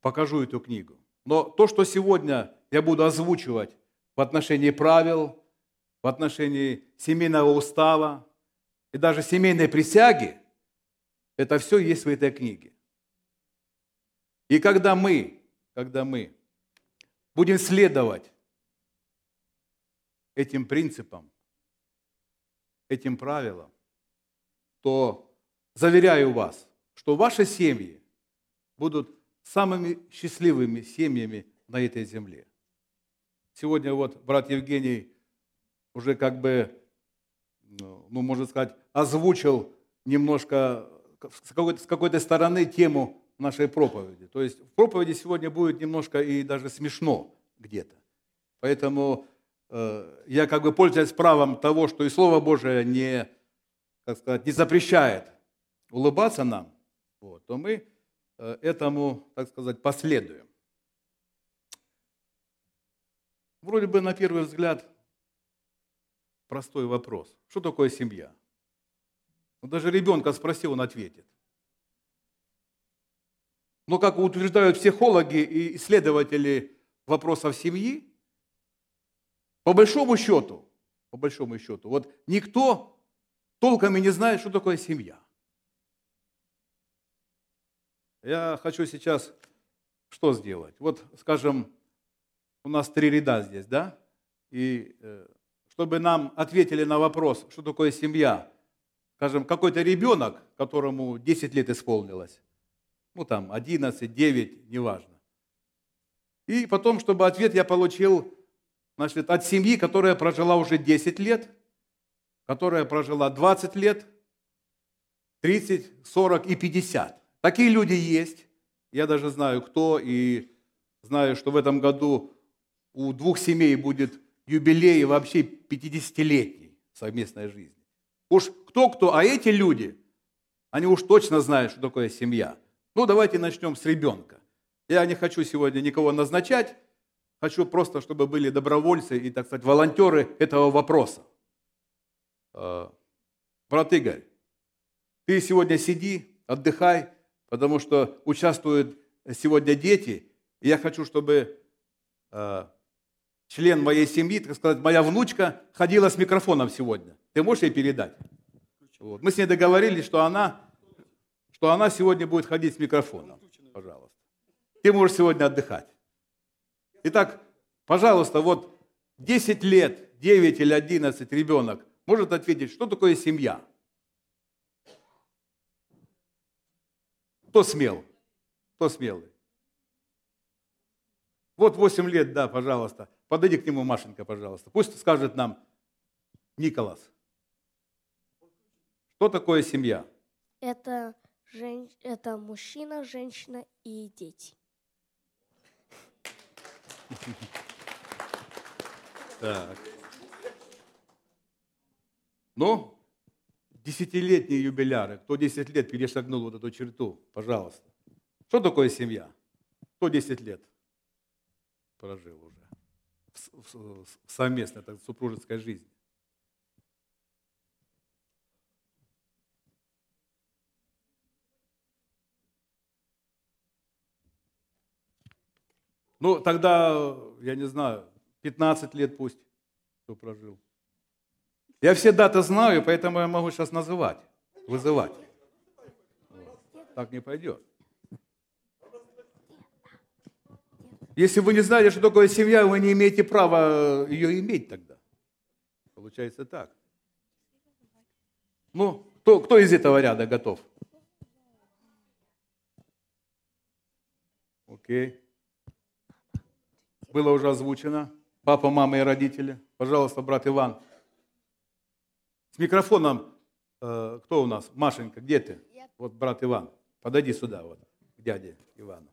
покажу эту книгу. Но то, что сегодня я буду озвучивать в отношении правил, в отношении семейного устава и даже семейной присяги, это все есть в этой книге. И когда мы, когда мы будем следовать этим принципам, этим правилам, то заверяю вас, что ваши семьи будут самыми счастливыми семьями на этой земле. Сегодня вот брат Евгений уже как бы, ну, можно сказать, озвучил немножко с какой-то, с какой-то стороны тему нашей проповеди. То есть в проповеди сегодня будет немножко и даже смешно где-то. Поэтому э, я как бы пользуясь правом того, что и Слово Божие не, как сказать, не запрещает улыбаться нам, вот, то мы этому, так сказать, последуем. Вроде бы на первый взгляд простой вопрос. Что такое семья? Ну, даже ребенка спроси, он ответит. Но как утверждают психологи и исследователи вопросов семьи, по большому счету, по большому счету, вот никто толком и не знает, что такое семья. Я хочу сейчас что сделать? Вот, скажем, у нас три ряда здесь, да? И э, чтобы нам ответили на вопрос, что такое семья, скажем, какой-то ребенок, которому 10 лет исполнилось, ну там 11, 9, неважно. И потом, чтобы ответ я получил значит, от семьи, которая прожила уже 10 лет, которая прожила 20 лет, 30, 40 и 50. Такие люди есть. Я даже знаю, кто, и знаю, что в этом году у двух семей будет юбилей вообще 50-летней совместной жизни. Уж кто-кто, а эти люди, они уж точно знают, что такое семья. Ну, давайте начнем с ребенка. Я не хочу сегодня никого назначать, хочу просто, чтобы были добровольцы и, так сказать, волонтеры этого вопроса. А, брат Игорь, ты сегодня сиди, отдыхай, потому что участвуют сегодня дети, и я хочу, чтобы а, член моей семьи, так сказать, моя внучка ходила с микрофоном сегодня. Ты можешь ей передать? Вот. Мы с ней договорились, что она, что она сегодня будет ходить с микрофоном. Пожалуйста. Ты можешь сегодня отдыхать. Итак, пожалуйста, вот 10 лет, 9 или 11 ребенок может ответить, что такое семья? Кто смел? Кто смелый? Вот 8 лет, да, пожалуйста. Подойди к нему, Машенька, пожалуйста. Пусть скажет нам Николас. Что такое семья? Это, жен... это мужчина, женщина и дети. Так. Ну, десятилетние юбиляры, кто 10 лет перешагнул вот эту черту, пожалуйста. Что такое семья? Кто 10 лет прожил уже? совместной так, супружеской жизни. Ну, тогда, я не знаю, 15 лет пусть, кто прожил. Я все даты знаю, поэтому я могу сейчас называть, вызывать. Так не пойдет. Если вы не знаете, что такое семья, вы не имеете права ее иметь тогда. Получается так. Ну, кто, кто из этого ряда готов? Окей. Было уже озвучено. Папа, мама и родители. Пожалуйста, брат Иван. С микрофоном, э, кто у нас? Машенька, где ты? Вот брат Иван. Подойди сюда, вот, к дяде Ивану.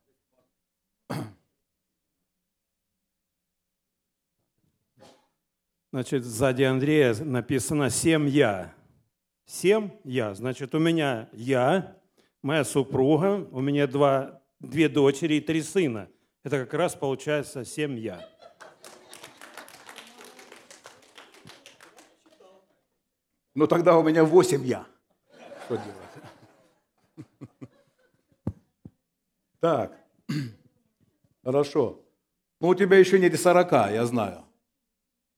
Значит, сзади Андрея написано «семья». Семья. Значит, у меня я, моя супруга, у меня два, две дочери и три сына. Это как раз получается семья. Ну тогда у меня восемь я. Что делать? Так. Хорошо. Ну, у тебя еще нет и 40, я знаю,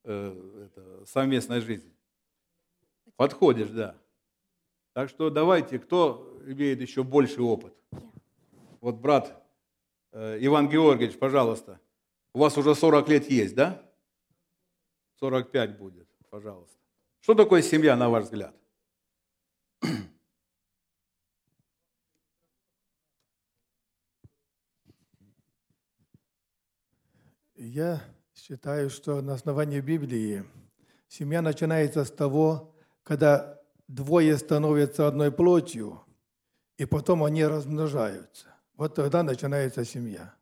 э, это, совместной жизни. Подходишь, да. Так что давайте, кто имеет еще больший опыт? Вот брат э, Иван Георгиевич, пожалуйста. У вас уже 40 лет есть, да? 45 будет, пожалуйста. Что такое семья, на ваш взгляд? Я считаю, что на основании Библии семья начинается с того, когда двое становятся одной плотью, и потом они размножаются. Вот тогда начинается семья.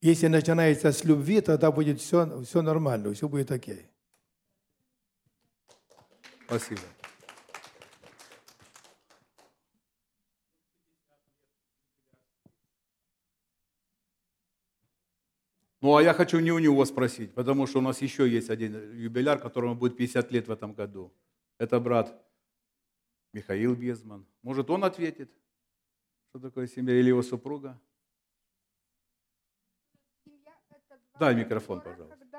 Если начинается с любви, тогда будет все, все нормально, все будет окей. Спасибо. Ну, а я хочу не у него спросить, потому что у нас еще есть один юбиляр, которому будет 50 лет в этом году. Это брат Михаил Безман. Может, он ответит, что такое семья, или его супруга? Дай микрофон, пожалуйста.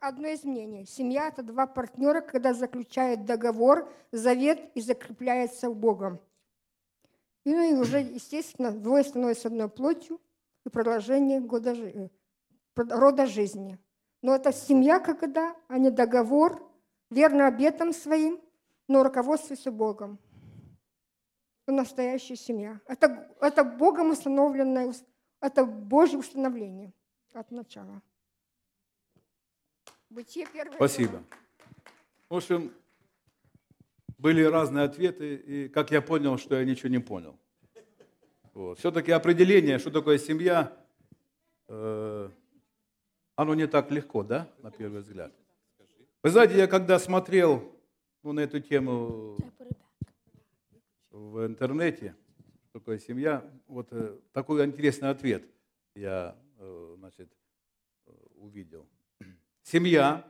Одно из мнений. Семья – это два партнера, когда заключают договор, завет и закрепляется Богом. И, ну, и уже, естественно, двое становятся одной плотью и продолжение года, э, рода жизни. Но это семья, когда, а не договор, верно обетам своим, но руководствуется Богом. Это настоящая семья. Это, это Богом установленное, ус- это Божье установление от начала. Бытие первое. Спасибо. В общем, были разные ответы, и как я понял, что я ничего не понял. Вот. Все-таки определение, что такое семья, э, оно не так легко, да, на первый взгляд. Вы знаете, я когда смотрел ну, на эту тему в интернете, что такое семья, вот э, такой интересный ответ я э, значит, э, увидел. Семья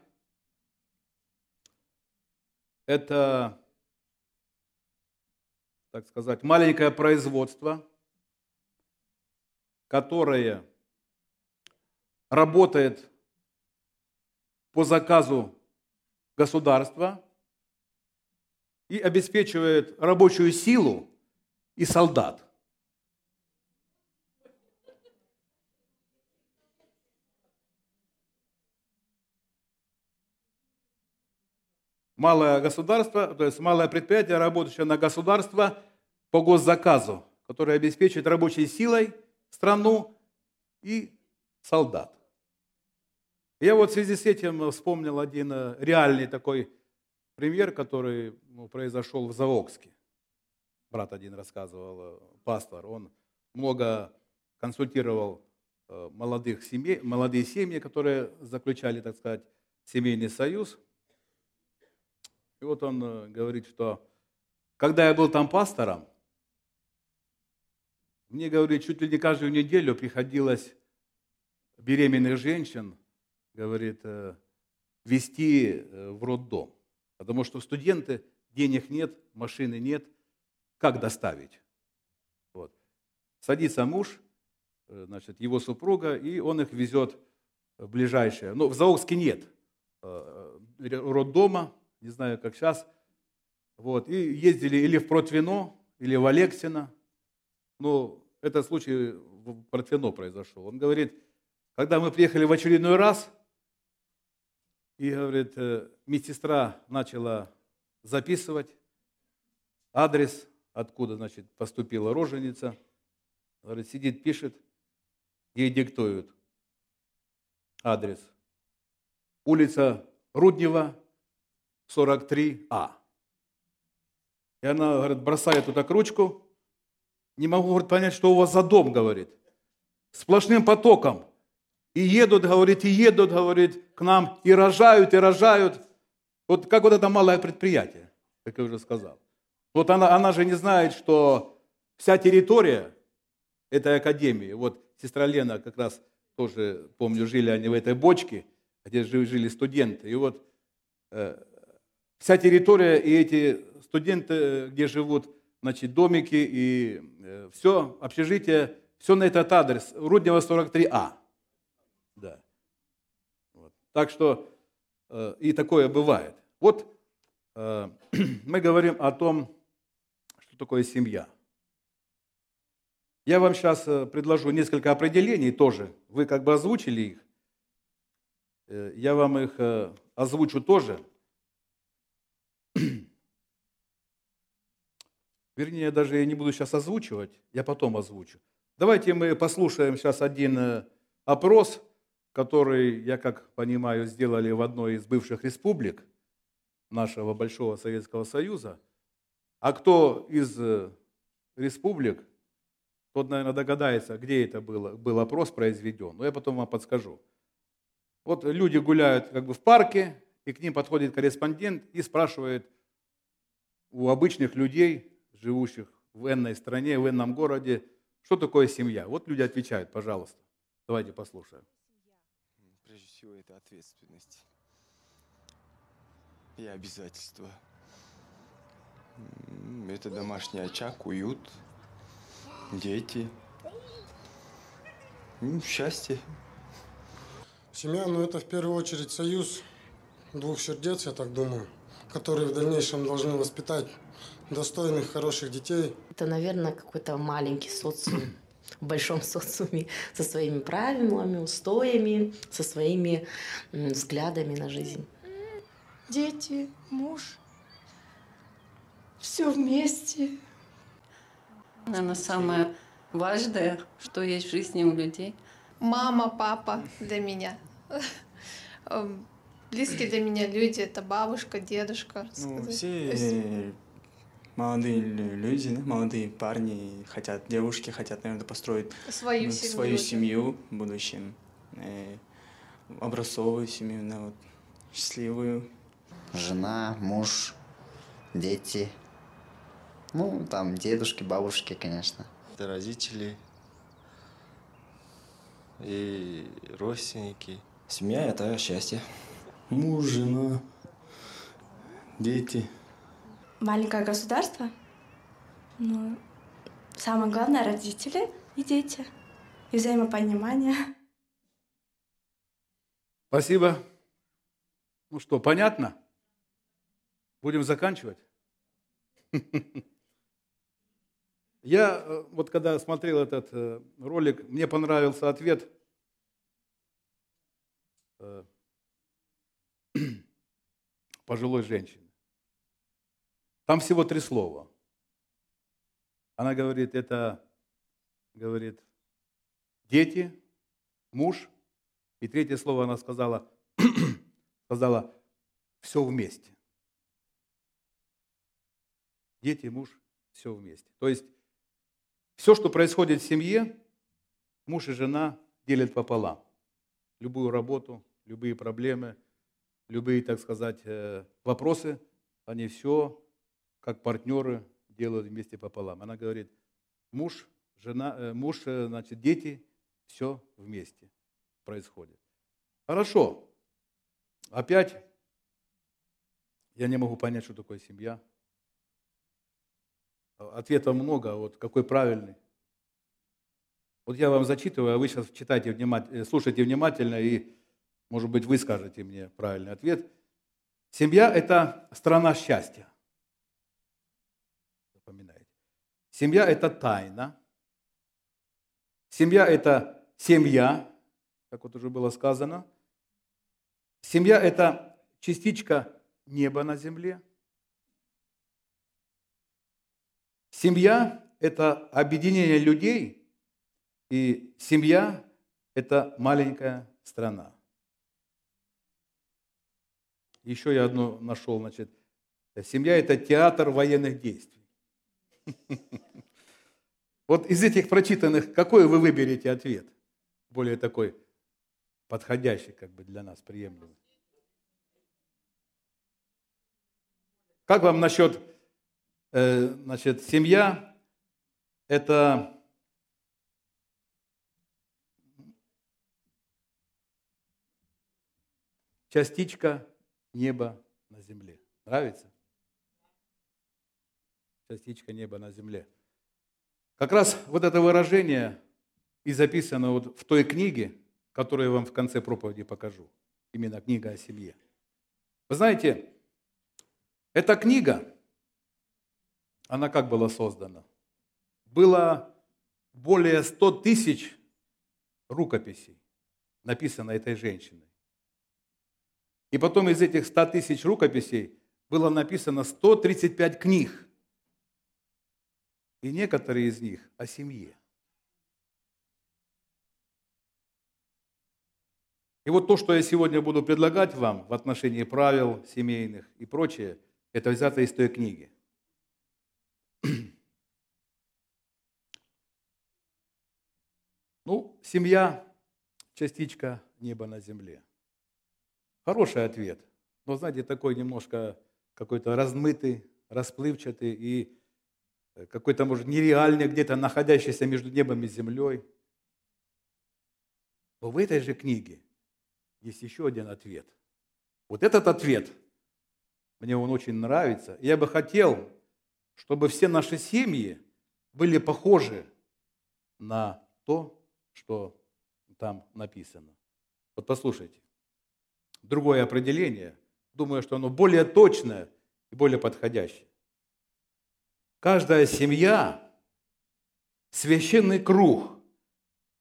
– это, так сказать, маленькое производство, которое работает по заказу государства и обеспечивает рабочую силу и солдат. Малое государство, то есть малое предприятие, работающее на государство по госзаказу, которое обеспечивает рабочей силой страну и солдат. Я вот в связи с этим вспомнил один э, реальный такой пример, который ну, произошел в Заокске. Брат один рассказывал, э, пастор, он много консультировал э, молодых семей, молодые семьи, которые заключали, так сказать, семейный союз. И вот он э, говорит, что когда я был там пастором, мне, говорит, чуть ли не каждую неделю приходилось беременных женщин, говорит, э, вести э, в роддом. Потому что студенты, денег нет, машины нет, как доставить? Вот. Садится муж, значит, его супруга, и он их везет в ближайшее. Ну, в Заокске нет роддома, не знаю, как сейчас. Вот. И ездили или в Протвино, или в Алексино. Но этот случай в Протвино произошел. Он говорит, когда мы приехали в очередной раз, и, говорит, э, медсестра начала записывать адрес, откуда, значит, поступила роженица. Говорит, сидит, пишет, ей диктуют адрес. Улица Руднева, 43А. И она, говорит, бросает туда к ручку. Не могу, говорит, понять, что у вас за дом, говорит. Сплошным потоком. И едут, говорит, и едут, говорит, к нам, и рожают, и рожают. Вот как вот это малое предприятие, как я уже сказал. Вот она, она же не знает, что вся территория этой академии, вот сестра Лена как раз тоже, помню, жили они в этой бочке, где жи- жили студенты. И вот э, вся территория и эти студенты, э, где живут, значит, домики и все, общежитие, все на этот адрес. Руднева 43А. Да. Вот. Так что э, и такое бывает. Вот э, мы говорим о том, что такое семья. Я вам сейчас э, предложу несколько определений тоже. Вы как бы озвучили их. Э, я вам их э, озвучу тоже. Вернее, я даже не буду сейчас озвучивать, я потом озвучу. Давайте мы послушаем сейчас один опрос, который, я как понимаю, сделали в одной из бывших республик нашего Большого Советского Союза. А кто из республик, тот, наверное, догадается, где это было, был опрос произведен. Но я потом вам подскажу. Вот люди гуляют как бы в парке, и к ним подходит корреспондент и спрашивает у обычных людей, живущих в энной стране, в энном городе, что такое семья. Вот люди отвечают, пожалуйста. Давайте послушаем. Прежде всего, это ответственность и обязательства. Это домашний очаг, уют, дети, счастье. Семья, ну это в первую очередь союз двух сердец, я так думаю, которые в дальнейшем должны воспитать достойных, хороших детей. Это, наверное, какой-то маленький социум в большом социуме со своими правилами, устоями, со своими взглядами на жизнь. Дети, муж, все вместе. Наверное, самое важное, что есть в жизни у людей. Мама, папа для меня. Близкие для меня люди это бабушка, дедушка. Ну, все молодые люди, молодые парни хотят, девушки хотят, наверное, построить свою, ну, семью, свою семью в будущем, э, образцовую семью, да, вот, счастливую. Жена, муж, дети, ну, там, дедушки, бабушки, конечно. Это родители, и родственники. Семья – это счастье. Муж, жена, дети. Маленькое государство? Ну, самое главное – родители и дети. И взаимопонимание. Спасибо. Ну что, понятно? Будем заканчивать? Я э, вот когда смотрел этот э, ролик, мне понравился ответ э, пожилой женщины. Там всего три слова. Она говорит, это, говорит, дети, муж, и третье слово она сказала, сказала, все вместе. Дети, муж, все вместе. То есть все, что происходит в семье, муж и жена делят пополам. Любую работу, любые проблемы, любые, так сказать, э, вопросы, они все, как партнеры, делают вместе пополам. Она говорит, муж, жена, э, муж, э, значит, дети, все вместе происходит. Хорошо. Опять я не могу понять, что такое семья. Ответов много, а вот какой правильный. Вот я вам зачитываю, а вы сейчас читайте внимательно, слушайте внимательно и, может быть, вы скажете мне правильный ответ. Семья – это страна счастья. Запоминайте. Семья – это тайна. Семья – это семья, как вот уже было сказано. Семья – это частичка неба на земле. Семья – это объединение людей, и семья – это маленькая страна. Еще я одну нашел, значит, семья – это театр военных действий. Вот из этих прочитанных, какой вы выберете ответ? Более такой подходящий как бы для нас, приемлемый. Как вам насчет Э, значит, семья – это частичка неба на земле. Нравится? Частичка неба на земле. Как раз вот это выражение и записано вот в той книге, которую я вам в конце проповеди покажу. Именно книга о семье. Вы знаете, эта книга, она как была создана? Было более 100 тысяч рукописей, написано этой женщиной. И потом из этих 100 тысяч рукописей было написано 135 книг. И некоторые из них о семье. И вот то, что я сегодня буду предлагать вам в отношении правил семейных и прочее, это взято из той книги. Ну, семья – частичка неба на земле. Хороший ответ, но, знаете, такой немножко какой-то размытый, расплывчатый и э, какой-то, может, нереальный, где-то находящийся между небом и землей. Но в этой же книге есть еще один ответ. Вот этот ответ, мне он очень нравится. Я бы хотел, чтобы все наши семьи были похожи на то, что там написано. Вот послушайте. Другое определение, думаю, что оно более точное и более подходящее. Каждая семья – священный круг,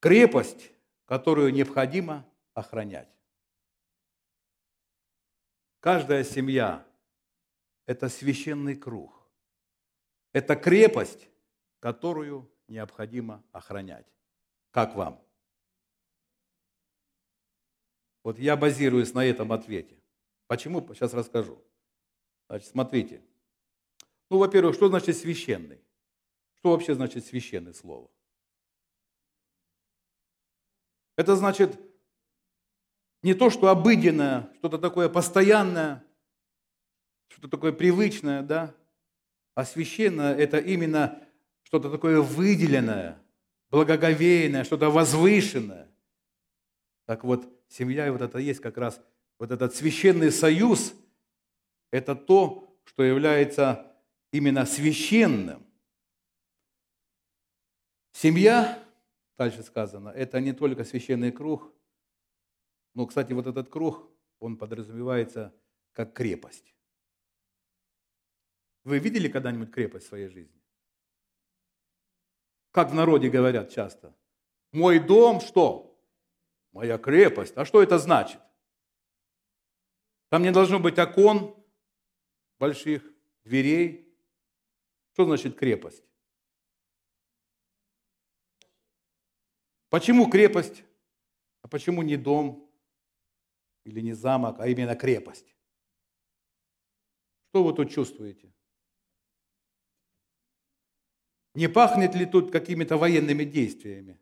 крепость, которую необходимо охранять. Каждая семья – это священный круг. Это крепость, которую необходимо охранять. Как вам? Вот я базируюсь на этом ответе. Почему? Сейчас расскажу. Значит, смотрите. Ну, во-первых, что значит священный? Что вообще значит священное слово? Это значит не то, что обыденное, что-то такое постоянное, что-то такое привычное, да, а священное – это именно что-то такое выделенное, благоговейное, что-то возвышенное. Так вот, семья и вот это есть как раз вот этот священный союз, это то, что является именно священным. Семья, дальше сказано, это не только священный круг, но, кстати, вот этот круг, он подразумевается как крепость. Вы видели когда-нибудь крепость в своей жизни? Как в народе говорят часто. Мой дом что? Моя крепость. А что это значит? Там не должно быть окон больших, дверей. Что значит крепость? Почему крепость? А почему не дом или не замок, а именно крепость? Что вы тут чувствуете? Не пахнет ли тут какими-то военными действиями?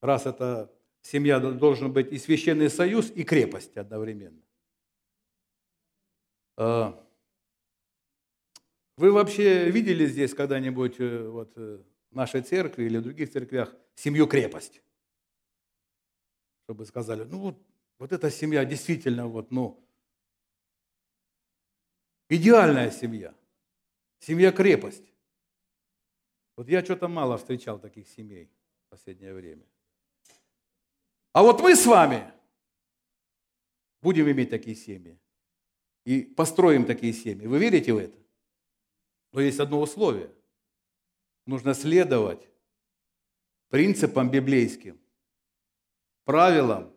Раз это семья должен быть и священный союз, и крепость одновременно. А, вы вообще видели здесь когда-нибудь э, вот, э, в нашей церкви или в других церквях семью-крепость? Чтобы сказали, ну вот, вот эта семья действительно вот, ну, идеальная семья. Семья-крепость. Вот я что-то мало встречал таких семей в последнее время. А вот мы с вами будем иметь такие семьи. И построим такие семьи. Вы верите в это? Но есть одно условие. Нужно следовать принципам библейским, правилам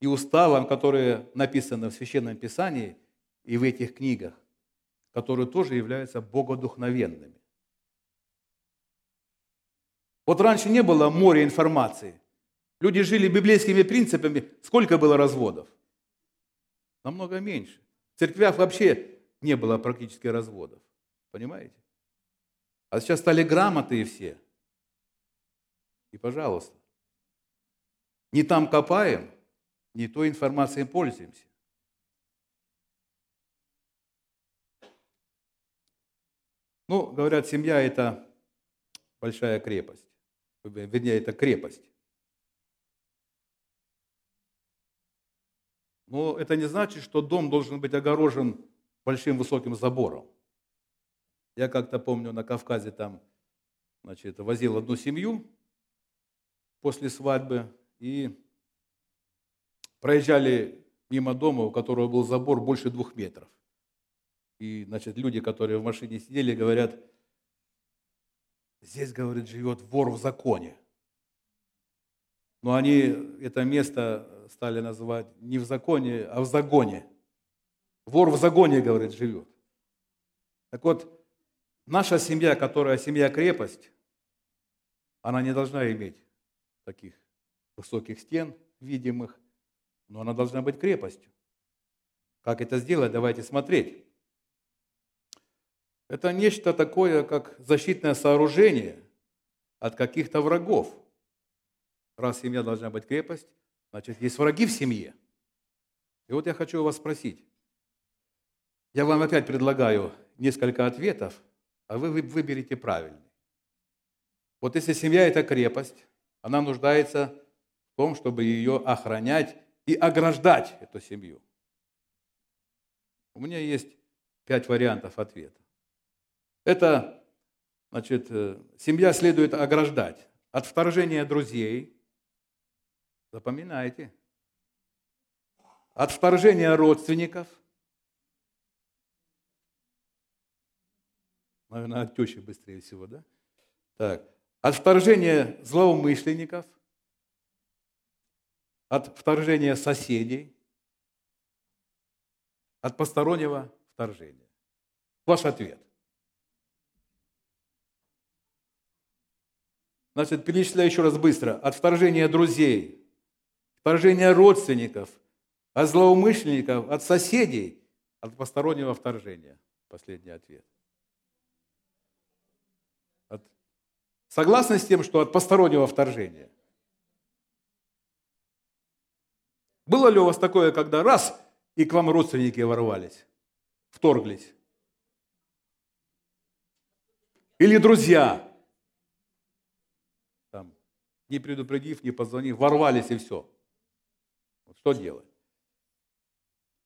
и уставам, которые написаны в Священном Писании и в этих книгах, которые тоже являются богодухновенными. Вот раньше не было моря информации. Люди жили библейскими принципами. Сколько было разводов? Намного меньше. В церквях вообще не было практически разводов. Понимаете? А сейчас стали грамотные все. И, пожалуйста, не там копаем, не той информацией пользуемся. Ну, говорят, семья – это большая крепость вернее, это крепость. Но это не значит, что дом должен быть огорожен большим высоким забором. Я как-то помню на Кавказе там, значит, возил одну семью, после свадьбы и проезжали мимо дома, у которого был забор больше двух метров. И, значит, люди, которые в машине сидели, говорят, здесь, говорит, живет вор в законе. Но они это место стали называть не в законе, а в загоне. Вор в загоне, говорит, живет. Так вот, наша семья, которая семья-крепость, она не должна иметь таких высоких стен, видимых, но она должна быть крепостью. Как это сделать? Давайте смотреть. Это нечто такое, как защитное сооружение от каких-то врагов. Раз семья должна быть крепость, значит, есть враги в семье. И вот я хочу вас спросить. Я вам опять предлагаю несколько ответов, а вы выберите правильный. Вот если семья – это крепость, она нуждается в том, чтобы ее охранять и ограждать, эту семью. У меня есть пять вариантов ответа. Это, значит, э, семья следует ограждать от вторжения друзей. Запоминайте. От вторжения родственников. Наверное, от тещи быстрее всего, да? Так. От вторжения злоумышленников. От вторжения соседей. От постороннего вторжения. Ваш ответ. Значит, перечисляю еще раз быстро. От вторжения друзей, вторжения родственников, от злоумышленников, от соседей, от постороннего вторжения. Последний ответ. От... Согласны с тем, что от постороннего вторжения? Было ли у вас такое, когда раз, и к вам родственники ворвались, вторглись? Или друзья, не предупредив, не позвонив, ворвались и все. Что делать?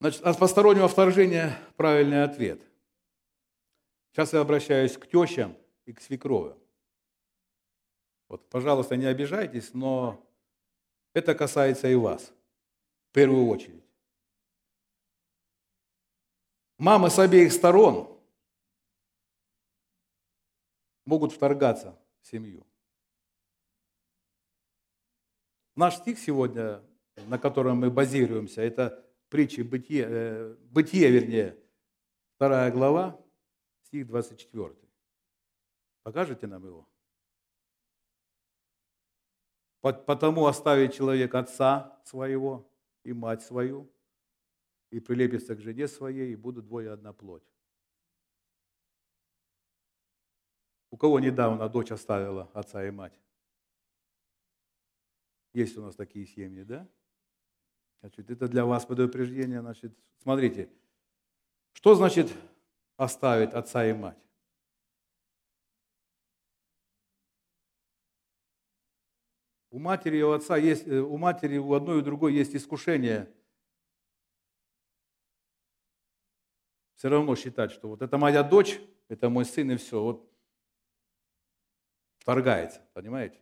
Значит, от постороннего вторжения правильный ответ. Сейчас я обращаюсь к тещам и к свекровям. Вот, пожалуйста, не обижайтесь, но это касается и вас в первую очередь. Мамы с обеих сторон могут вторгаться в семью. Наш стих сегодня, на котором мы базируемся, это притчи Бытие, э, Бытие, вернее, вторая глава, стих 24. Покажете нам его? Потому оставит человек отца своего и мать свою, и прилепится к жене своей, и будут двое одна плоть. У кого недавно дочь оставила отца и мать? Есть у нас такие семьи, да? Значит, это для вас предупреждение. Значит, смотрите, что значит оставить отца и мать? У матери и у отца есть, э, у матери у одной и у другой есть искушение все равно считать, что вот это моя дочь, это мой сын и все. Вот вторгается, понимаете?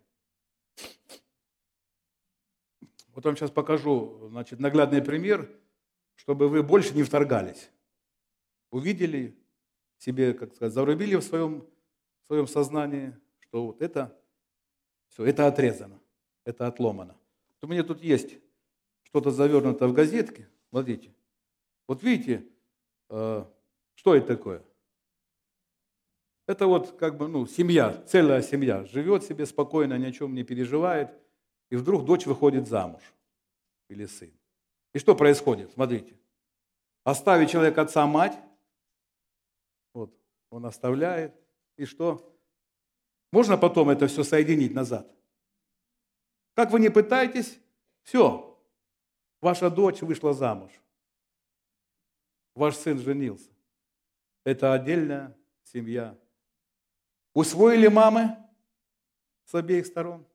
Вот вам сейчас покажу значит, наглядный пример, чтобы вы больше не вторгались. Увидели себе, как сказать, зарубили в своем, в своем сознании, что вот это, все, это отрезано, это отломано. Вот у меня тут есть что-то завернуто в газетке, смотрите. Вот видите, э, что это такое? Это вот как бы, ну, семья, целая семья, живет себе спокойно, ни о чем не переживает – и вдруг дочь выходит замуж или сын. И что происходит? Смотрите. Оставить человек отца, мать, вот, он оставляет, и что? Можно потом это все соединить назад? Как вы не пытаетесь, все, ваша дочь вышла замуж, ваш сын женился. Это отдельная семья. Усвоили мамы с обеих сторон?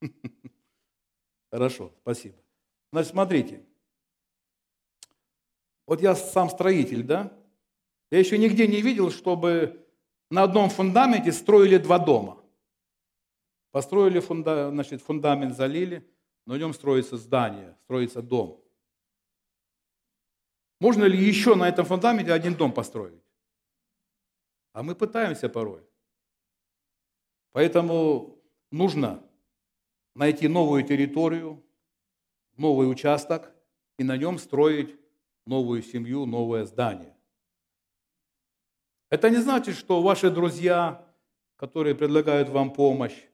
Хорошо, спасибо. Значит, смотрите. Вот я сам строитель, да? Я еще нигде не видел, чтобы на одном фундаменте строили два дома. Построили фунда, значит, фундамент, залили, на нем строится здание, строится дом. Можно ли еще на этом фундаменте один дом построить? А мы пытаемся порой. Поэтому нужно найти новую территорию, новый участок и на нем строить новую семью, новое здание. Это не значит, что ваши друзья, которые предлагают вам помощь,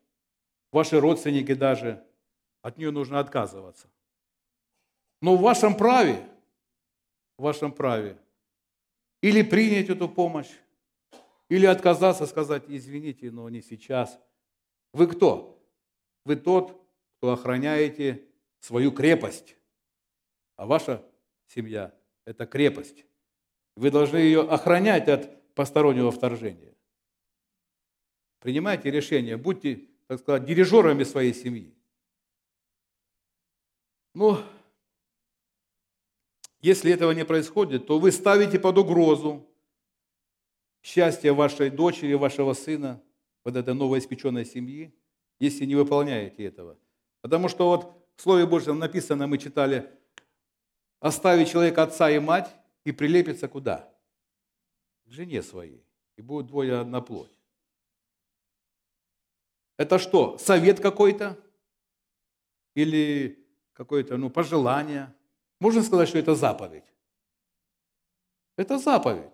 ваши родственники даже, от нее нужно отказываться. Но в вашем праве, в вашем праве, или принять эту помощь, или отказаться, сказать, извините, но не сейчас. Вы кто? Вы тот, кто охраняете свою крепость. А ваша семья – это крепость. Вы должны ее охранять от постороннего вторжения. Принимайте решение, будьте, так сказать, дирижерами своей семьи. Но если этого не происходит, то вы ставите под угрозу счастье вашей дочери, вашего сына, вот этой новоиспеченной семьи, если не выполняете этого. Потому что вот в Слове Божьем написано, мы читали, оставить человека отца и мать и прилепится куда? К жене своей. И будет двое одна плоть. Это что, совет какой-то? Или какое-то ну, пожелание? Можно сказать, что это заповедь? Это заповедь.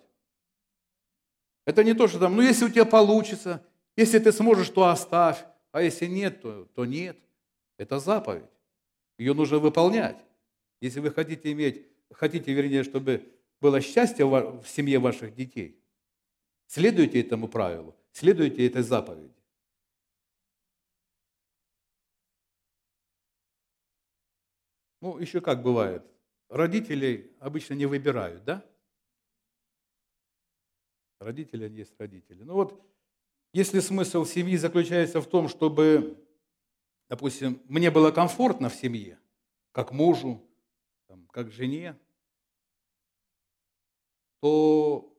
Это не то, что там, ну если у тебя получится, если ты сможешь, то оставь, а если нет, то, то нет. Это заповедь. Ее нужно выполнять. Если вы хотите иметь, хотите, вернее, чтобы было счастье в семье ваших детей, следуйте этому правилу, следуйте этой заповеди. Ну, еще как бывает. Родителей обычно не выбирают, да? Родители есть родители. Ну вот, если смысл семьи заключается в том, чтобы, допустим, мне было комфортно в семье, как мужу, как жене, то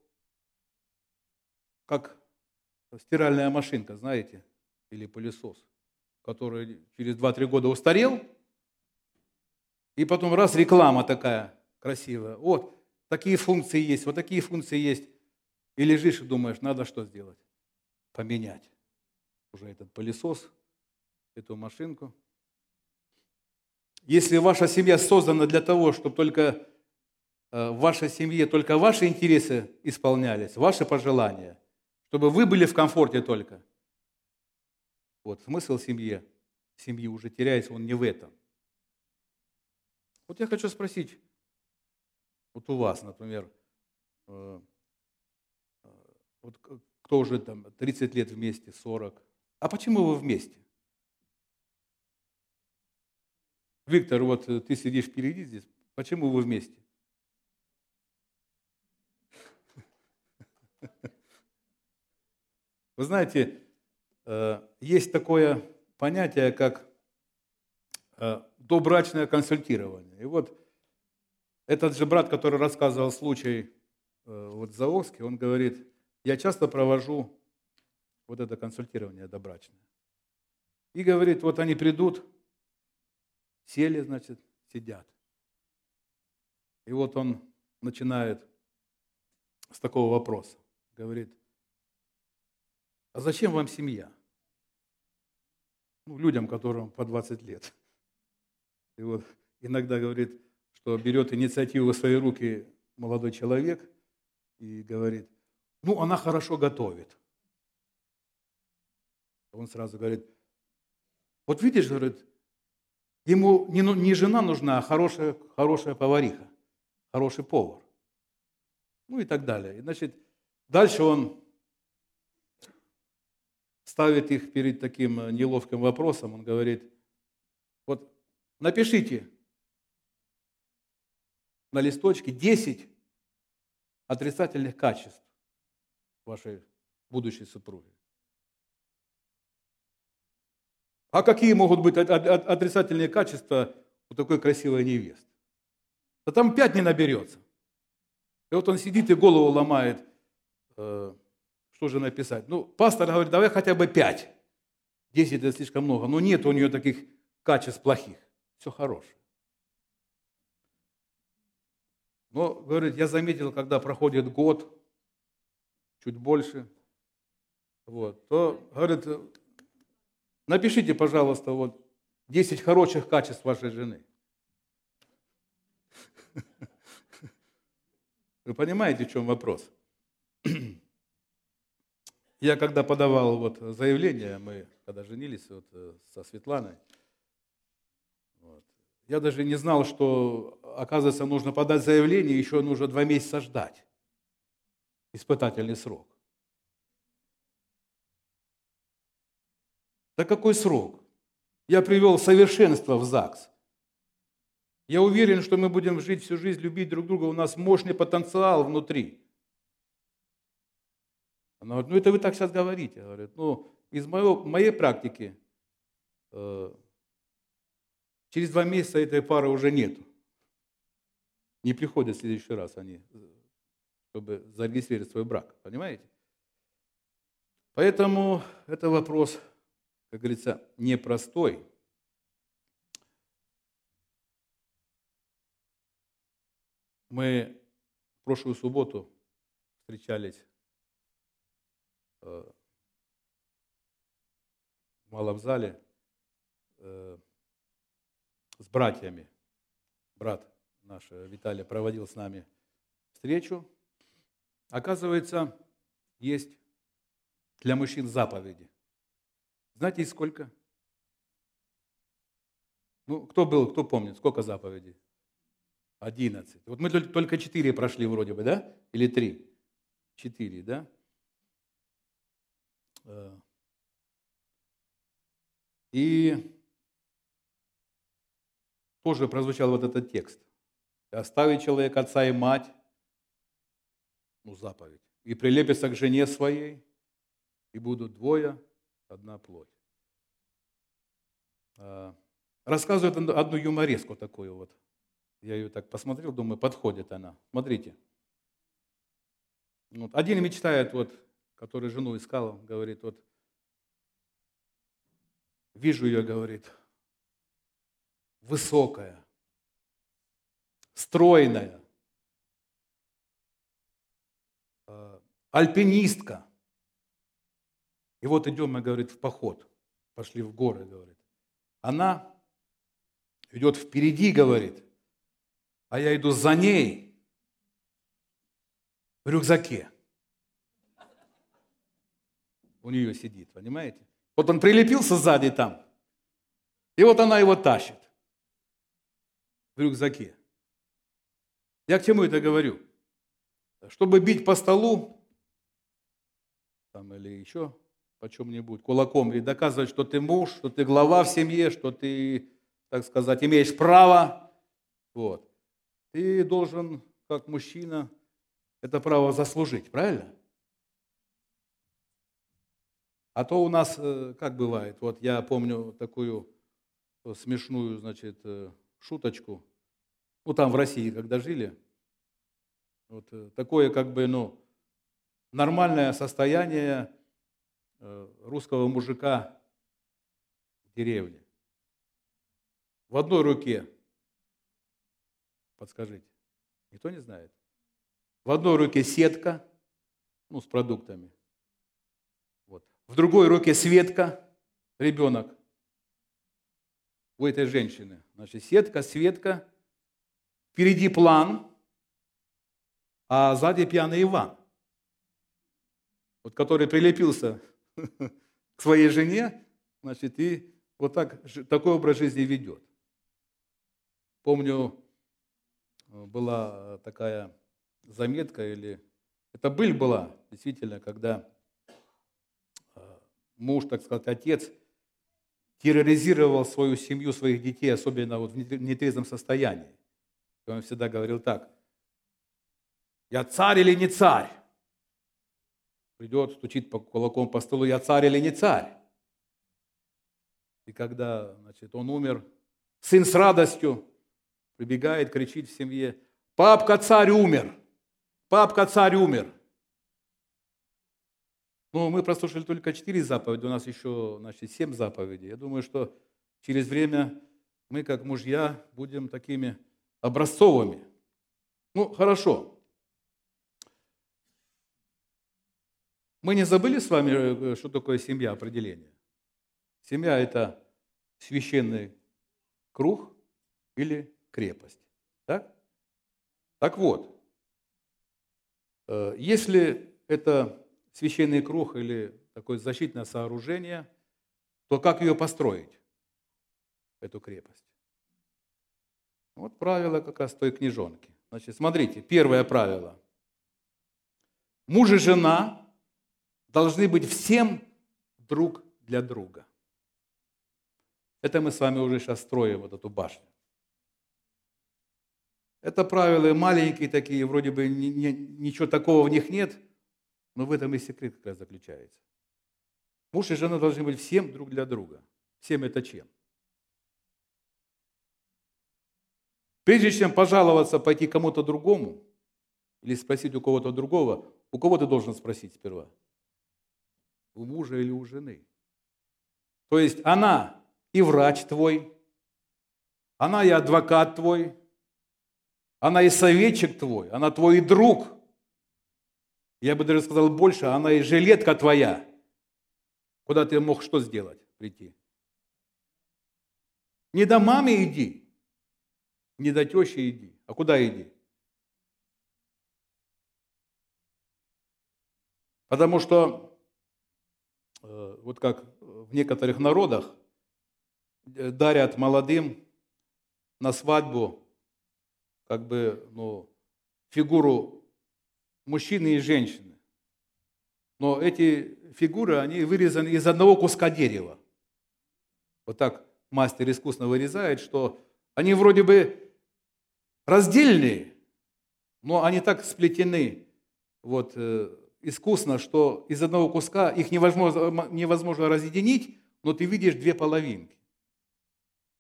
как стиральная машинка, знаете, или пылесос, который через 2-3 года устарел, и потом раз реклама такая красивая, вот, такие функции есть, вот такие функции есть, и лежишь и думаешь, надо что сделать? Поменять уже этот пылесос, эту машинку. Если ваша семья создана для того, чтобы только э, в вашей семье только ваши интересы исполнялись, ваши пожелания, чтобы вы были в комфорте только, вот смысл семьи, семьи уже теряется, он не в этом. Вот я хочу спросить, вот у вас, например, э, вот кто уже там 30 лет вместе, 40. А почему вы вместе? Виктор, вот э, ты сидишь впереди здесь. Почему вы вместе? Вы знаете, э, есть такое понятие, как э, добрачное консультирование. И вот этот же брат, который рассказывал случай вот в Заокске, он говорит, я часто провожу вот это консультирование добрачное. И говорит, вот они придут, сели, значит, сидят. И вот он начинает с такого вопроса. Говорит, а зачем вам семья? Ну, людям, которым по 20 лет. И вот иногда говорит, что берет инициативу в свои руки молодой человек и говорит, ну, она хорошо готовит. Он сразу говорит, вот видишь, говорит, ему не, ну, не жена нужна, а хорошая, хорошая повариха, хороший повар. Ну и так далее. Значит, дальше он ставит их перед таким э, неловким вопросом. Он говорит, вот напишите на листочке 10 отрицательных качеств вашей будущей супруги. А какие могут быть отрицательные качества у такой красивой невесты? Да там пять не наберется. И вот он сидит и голову ломает, э, что же написать. Ну, пастор говорит, давай хотя бы пять. 10 это слишком много. Но нет у нее таких качеств плохих. Все хорошее. Но, говорит, я заметил, когда проходит год, чуть больше, вот, то, говорит, напишите, пожалуйста, вот 10 хороших качеств вашей жены. Вы понимаете, в чем вопрос? Я когда подавал вот заявление, мы когда женились вот э, со Светланой, вот, я даже не знал, что, оказывается, нужно подать заявление, еще нужно два месяца ждать. Испытательный срок. Да какой срок? Я привел совершенство в ЗАГС. Я уверен, что мы будем жить всю жизнь, любить друг друга. У нас мощный потенциал внутри. Она говорит, ну это вы так сейчас говорите. Говорит, ну из моего, моей практики э, через два месяца этой пары уже нету. Не приходят в следующий раз они, чтобы зарегистрировать свой брак. Понимаете? Поэтому это вопрос, как говорится, непростой. Мы в прошлую субботу встречались э, в малом зале э, с братьями. Брат наш э, Виталий проводил с нами встречу. Оказывается, есть для мужчин заповеди. Знаете, сколько? Ну, кто был, кто помнит, сколько заповедей? 11. Вот мы только 4 прошли вроде бы, да? Или 3? 4, да? Э. И тоже прозвучал вот этот текст. «Оставить человек отца и мать, ну, заповедь, и прилепится к жене своей, и будут двое, одна плоть». Э. Рассказывает одну юмореску такую вот. Я ее так посмотрел, думаю, подходит она. Смотрите. Вот. Один мечтает, вот, который жену искал, говорит, вот, вижу ее, говорит, высокая, стройная, э, альпинистка. И вот идем, говорит, в поход. Пошли в горы, говорит. Она идет впереди, говорит, а я иду за ней в рюкзаке. У нее сидит, понимаете? Вот он прилепился сзади там, и вот она его тащит в рюкзаке. Я к чему это говорю? Чтобы бить по столу, там, или еще по чем-нибудь, кулаком, и доказывать, что ты муж, что ты глава в семье, что ты, так сказать, имеешь право. Вот ты должен, как мужчина, это право заслужить, правильно? А то у нас, э, как бывает, вот я помню такую э, смешную, значит, э, шуточку, ну там в России, когда жили, вот такое как бы, ну, нормальное состояние русского мужика в деревне. В одной руке Подскажите. Никто не знает? В одной руке сетка, ну, с продуктами. Вот. В другой руке Светка, ребенок. У этой женщины. Значит, сетка, Светка. Впереди план, а сзади пьяный Иван. Вот который прилепился к своей жене, значит, и вот так, такой образ жизни ведет. Помню, была такая заметка, или это быль была, действительно, когда э, муж, так сказать, отец терроризировал свою семью, своих детей, особенно вот в нетрезвом состоянии. И он всегда говорил так, я царь или не царь? Придет, стучит по кулаком по столу, я царь или не царь? И когда значит, он умер, сын с радостью прибегает, кричит в семье, папка царь умер, папка царь умер. Ну, мы прослушали только четыре заповеди, у нас еще, значит, семь заповедей. Я думаю, что через время мы, как мужья, будем такими образцовыми. Ну, хорошо. Мы не забыли с вами, э, что такое семья, определение? Семья – это священный круг или крепость. Так? Так вот, э, если это священный круг или такое защитное сооружение, то как ее построить, эту крепость? Вот правило как раз той книжонки. Значит, смотрите, первое правило. Муж и жена должны быть всем друг для друга. Это мы с вами уже сейчас строим вот эту башню. Это правила маленькие такие, вроде бы ни, ни, ничего такого в них нет, но в этом и секрет как раз заключается. Муж и жена должны быть всем друг для друга. Всем это чем? Прежде чем пожаловаться, пойти кому-то другому или спросить у кого-то другого, у кого ты должен спросить сперва? У мужа или у жены? То есть она и врач твой, она и адвокат твой, она и советчик твой, она твой друг. Я бы даже сказал больше, она и жилетка твоя. Куда ты мог что сделать? Прийти. Не до мамы иди, не до тещи иди. А куда иди? Потому что, вот как в некоторых народах, э, дарят молодым на свадьбу как бы, ну, фигуру мужчины и женщины. Но эти фигуры, они вырезаны из одного куска дерева. Вот так мастер искусно вырезает, что они вроде бы раздельные, но они так сплетены вот, э, искусно, что из одного куска их невозможно, невозможно разъединить, но ты видишь две половинки.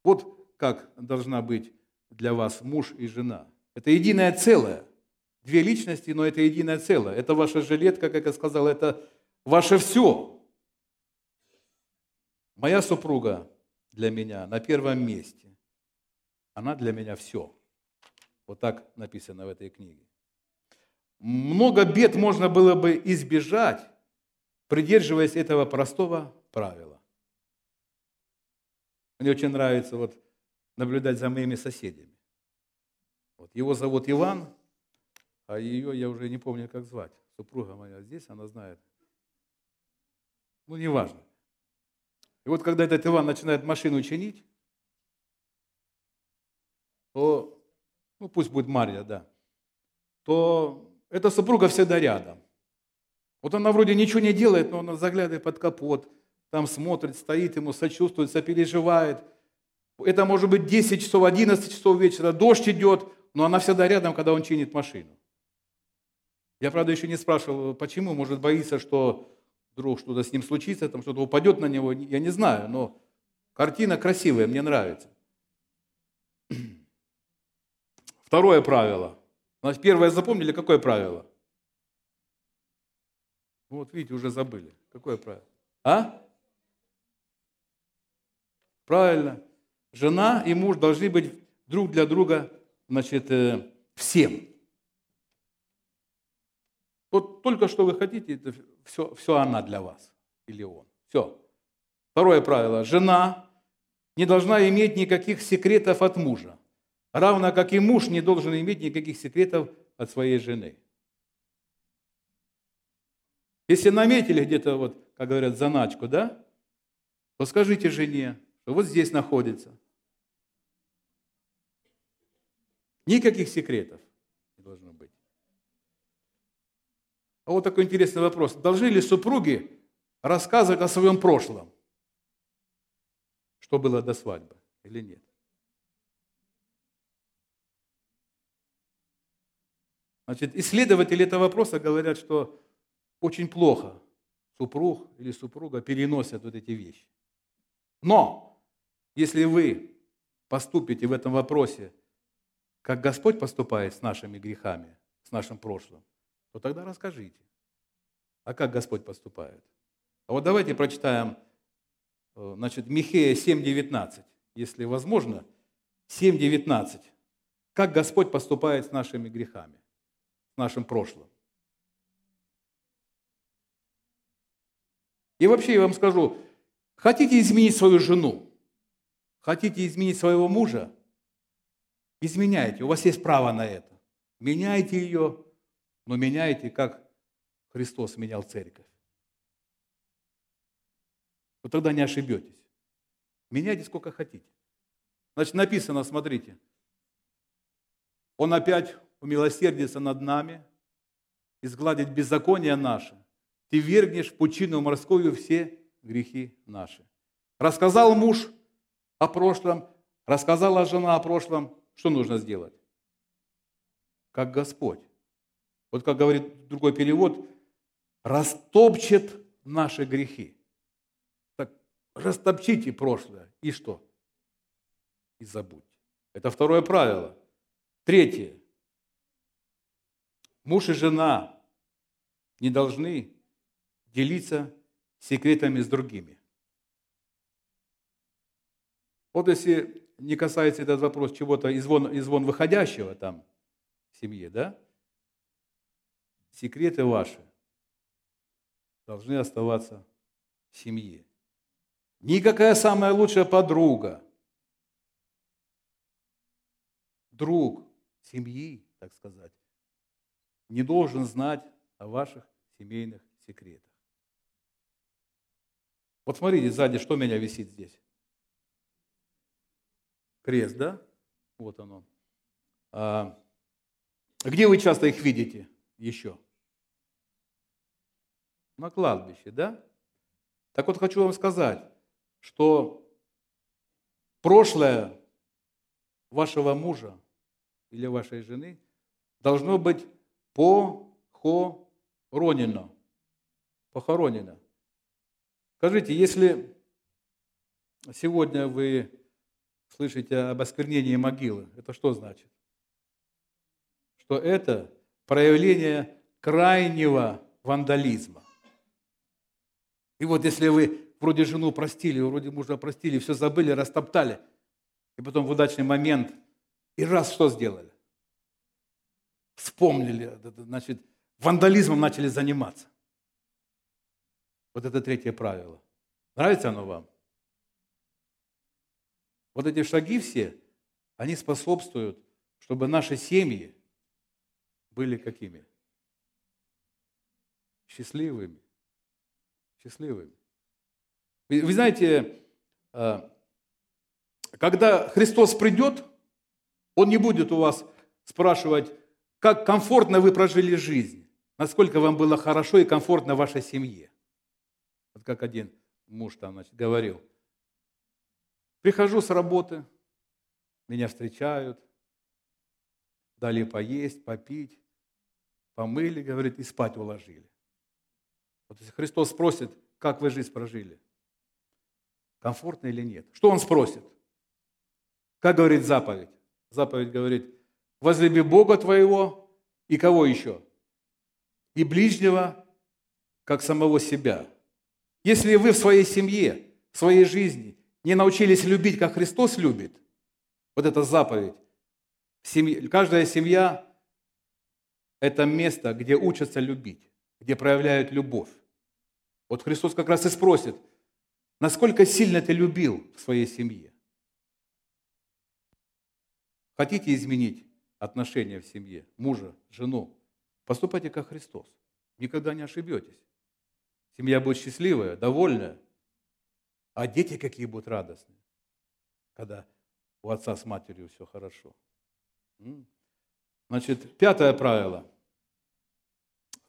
Вот как должна быть для вас муж и жена. Это единое целое. Две личности, но это единое целое. Это ваша жилетка, как я сказал, это ваше все. Моя супруга для меня на первом месте. Она для меня все. Вот так написано в этой книге. Много бед можно было бы избежать, придерживаясь этого простого правила. Мне очень нравится вот наблюдать за моими соседями. Вот его зовут Иван, а ее я уже не помню, как звать. Супруга моя здесь, она знает. Ну, неважно. И вот когда этот Иван начинает машину чинить, то, ну пусть будет Марья, да, то эта супруга всегда рядом. Вот она вроде ничего не делает, но она заглядывает под капот, там смотрит, стоит ему, сочувствует, сопереживает. Это может быть 10 часов, 11 часов вечера, дождь идет, но она всегда рядом, когда он чинит машину. Я, правда, еще не спрашивал, почему, может, боится, что вдруг что-то с ним случится, там что-то упадет на него, я не знаю, но картина красивая, мне нравится. Второе правило. Значит, первое запомнили, какое правило? Вот видите, уже забыли. Какое правило? А? Правильно. Жена и муж должны быть друг для друга, значит, э, всем. Вот только что вы хотите, это все, все она для вас или он. Все. Второе правило. Жена не должна иметь никаких секретов от мужа, равно как и муж не должен иметь никаких секретов от своей жены. Если наметили где-то, вот, как говорят, заначку, да, то скажите жене, что вот здесь находится. Никаких секретов не должно быть. А вот такой интересный вопрос. Должны ли супруги рассказывать о своем прошлом? Что было до свадьбы или нет? Значит, исследователи этого вопроса говорят, что очень плохо супруг или супруга переносят вот эти вещи. Но если вы поступите в этом вопросе как Господь поступает с нашими грехами, с нашим прошлым, то тогда расскажите. А как Господь поступает? А вот давайте прочитаем, э, значит, Михея 7.19, если возможно, 7.19. Как Господь поступает с нашими грехами, с нашим прошлым. И вообще я вам скажу, хотите изменить свою жену, хотите изменить своего мужа, изменяйте, у вас есть право на это. Меняйте ее, но меняйте, как Христос менял церковь. Вот тогда не ошибетесь. Меняйте сколько хотите. Значит, написано, смотрите, Он опять умилосердится над нами, изгладит беззаконие наше. Ты вергнешь в пучину морскую все грехи наши. Рассказал муж о прошлом, рассказала жена о прошлом. Что нужно сделать? Как Господь. Вот как говорит другой перевод, растопчет наши грехи. Так растопчите прошлое. И что? И забудьте. Это второе правило. Третье. Муж и жена не должны делиться секретами с другими. Вот если не касается этот вопрос чего-то из вон, из вон выходящего там в семье, да? Секреты ваши должны оставаться в семье. Никакая самая лучшая подруга, друг семьи, так сказать, не должен знать о ваших семейных секретах. Вот смотрите, сзади что у меня висит здесь? Крест, да? Вот оно. А где вы часто их видите еще? на кладбище, да? Так вот хочу вам сказать, что прошлое вашего мужа или вашей жены должно быть похоронено. Похоронено. Скажите, если сегодня вы слышите об осквернении могилы, это что значит? Что это проявление крайнего вандализма. И вот если вы вроде жену простили, вроде мужа простили, все забыли, растоптали, и потом в удачный момент и раз что сделали? Вспомнили, значит, вандализмом начали заниматься. Вот это третье правило. Нравится оно вам? Вот эти шаги все, они способствуют, чтобы наши семьи были какими? Счастливыми счастливыми. Вы, вы знаете, э, когда Христос придет, Он не будет у вас спрашивать, как комфортно вы прожили жизнь, насколько вам было хорошо и комфортно в вашей семье. Вот как один муж там значит, говорил. Прихожу с работы, меня встречают, дали поесть, попить, помыли, говорит, и спать уложили. Вот если Христос спросит, как вы жизнь прожили, комфортно или нет, что Он спросит? Как говорит заповедь? Заповедь говорит, возлюби Бога твоего и кого еще? И ближнего, как самого себя. Если вы в своей семье, в своей жизни не научились любить, как Христос любит, вот эта заповедь, семье, каждая семья – это место, где учатся любить, где проявляют любовь. Вот Христос как раз и спросит, насколько сильно ты любил в своей семье? Хотите изменить отношения в семье, мужа, жену? Поступайте как Христос. Никогда не ошибетесь. Семья будет счастливая, довольная. А дети какие будут радостные, когда у отца с матерью все хорошо. Значит, пятое правило.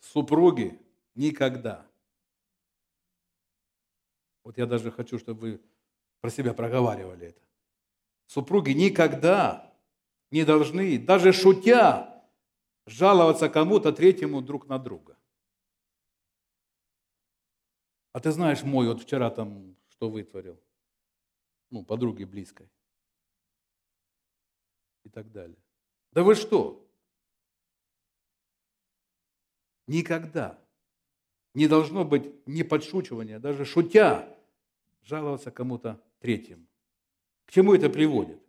Супруги никогда вот я даже хочу, чтобы вы про себя проговаривали это. Супруги никогда не должны, даже шутя, жаловаться кому-то третьему друг на друга. А ты знаешь, мой вот вчера там что вытворил? Ну, подруге близкой. И так далее. Да вы что? Никогда. не должно быть ни подшучивания, даже шутя, жаловаться кому-то третьим. К чему это приводит?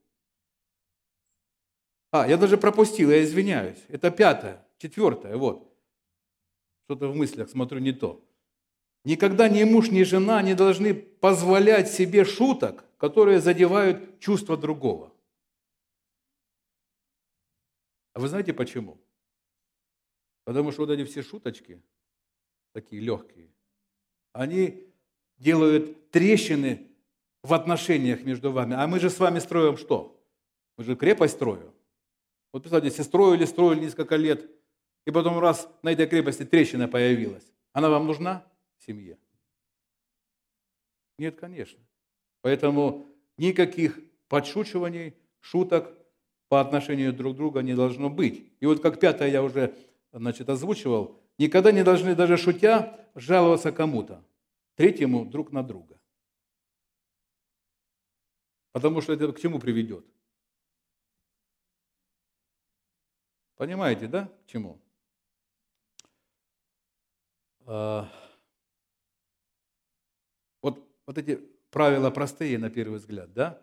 А, я даже пропустил, я извиняюсь. Это пятое, четвертое, вот. Что-то в мыслях, смотрю, не то. Никогда ни муж, ни жена не должны позволять себе шуток, которые задевают чувства другого. А вы знаете почему? Потому что вот эти все шуточки, такие легкие, они делают трещины в отношениях между вами. А мы же с вами строим что? Мы же крепость строим. Вот представьте, строили, строили несколько лет, и потом раз на этой крепости трещина появилась. Она вам нужна в семье? Нет, конечно. Поэтому никаких подшучиваний, шуток по отношению друг к другу не должно быть. И вот как пятое я уже значит, озвучивал, никогда не должны даже шутя жаловаться кому-то, третьему друг на друга. Потому что это к чему приведет? Понимаете, да, к чему? А, вот, вот эти правила простые на первый взгляд, да?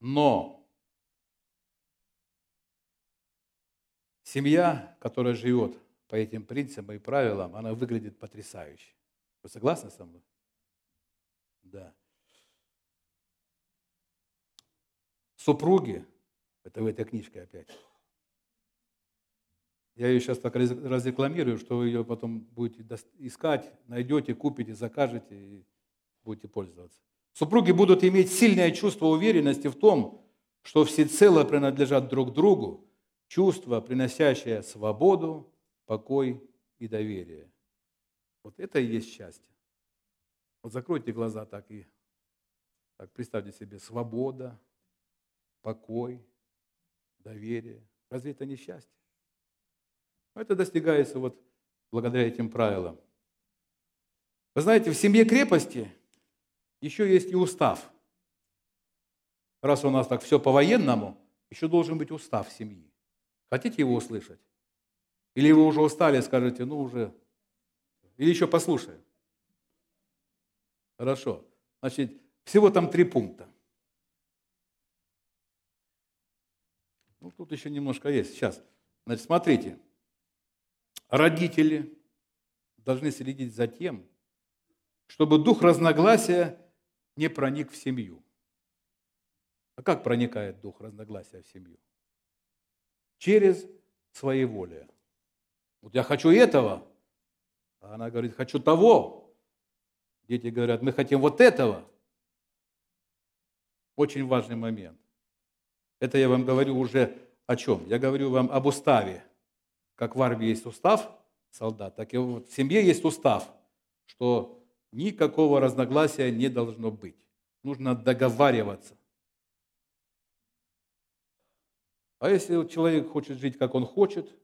Но семья, которая живет по этим принципам и правилам, она выглядит потрясающе. Вы согласны со мной? Да. Супруги, это в этой книжке опять, я ее сейчас так разрекламирую, что вы ее потом будете искать, найдете, купите, закажете и будете пользоваться. Супруги будут иметь сильное чувство уверенности в том, что всецело принадлежат друг другу, чувство, приносящее свободу, покой и доверие. Вот это и есть счастье. Вот закройте глаза так и так представьте себе свобода, покой, доверие. Разве это не счастье? Это достигается вот благодаря этим правилам. Вы знаете, в семье крепости еще есть и устав. Раз у нас так все по-военному, еще должен быть устав семьи. Хотите его услышать? Или вы уже устали скажете, ну уже, или еще послушаем? Хорошо. Значит, всего там три пункта. Ну, тут еще немножко есть. Сейчас. Значит, смотрите родители должны следить за тем, чтобы дух разногласия не проник в семью. А как проникает дух разногласия в семью? Через своеволие. Вот я хочу этого, а она говорит, хочу того. Дети говорят, мы хотим вот этого. Очень важный момент. Это я вам говорю уже о чем? Я говорю вам об уставе как в армии есть устав солдат, так и в семье есть устав, что никакого разногласия не должно быть. Нужно договариваться. А если человек хочет жить, как он хочет,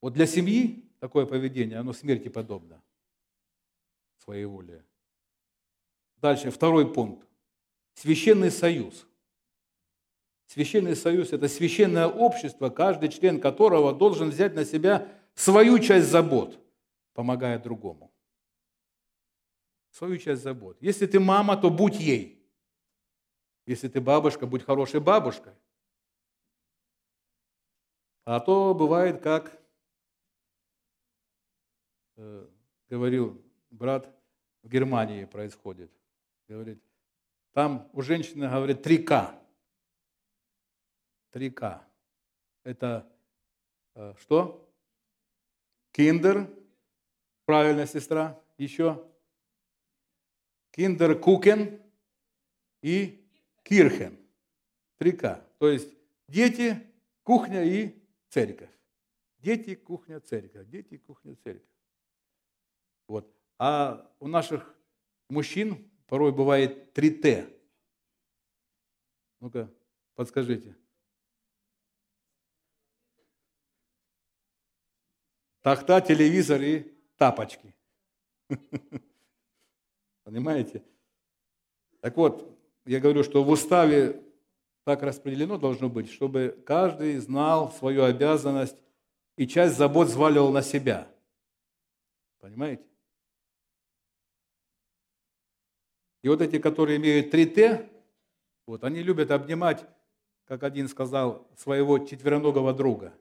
вот для семьи такое поведение, оно смерти подобно своей воле. Дальше, второй пункт. Священный союз. Священный союз – это священное общество, каждый член которого должен взять на себя свою часть забот, помогая другому. Свою часть забот. Если ты мама, то будь ей. Если ты бабушка, будь хорошей бабушкой. А то бывает, как э, говорил брат, в Германии происходит. Говорит, там у женщины, говорит, три К. 3К. Это э, что? Киндер. Правильно, сестра. Еще. Kinder Küchen и Kirchen. 3К. То есть дети, кухня и церковь. Дети, кухня, церковь. Дети, кухня, церковь. Вот. А у наших мужчин порой бывает 3Т. Ну-ка, подскажите. Тахта, телевизор и тапочки. Понимаете? Так вот, я говорю, что в уставе так распределено должно быть, чтобы каждый знал свою обязанность и часть забот зваливал на себя. Понимаете? И вот эти, которые имеют три Т, вот, они любят обнимать, как один сказал, своего четвероногого друга.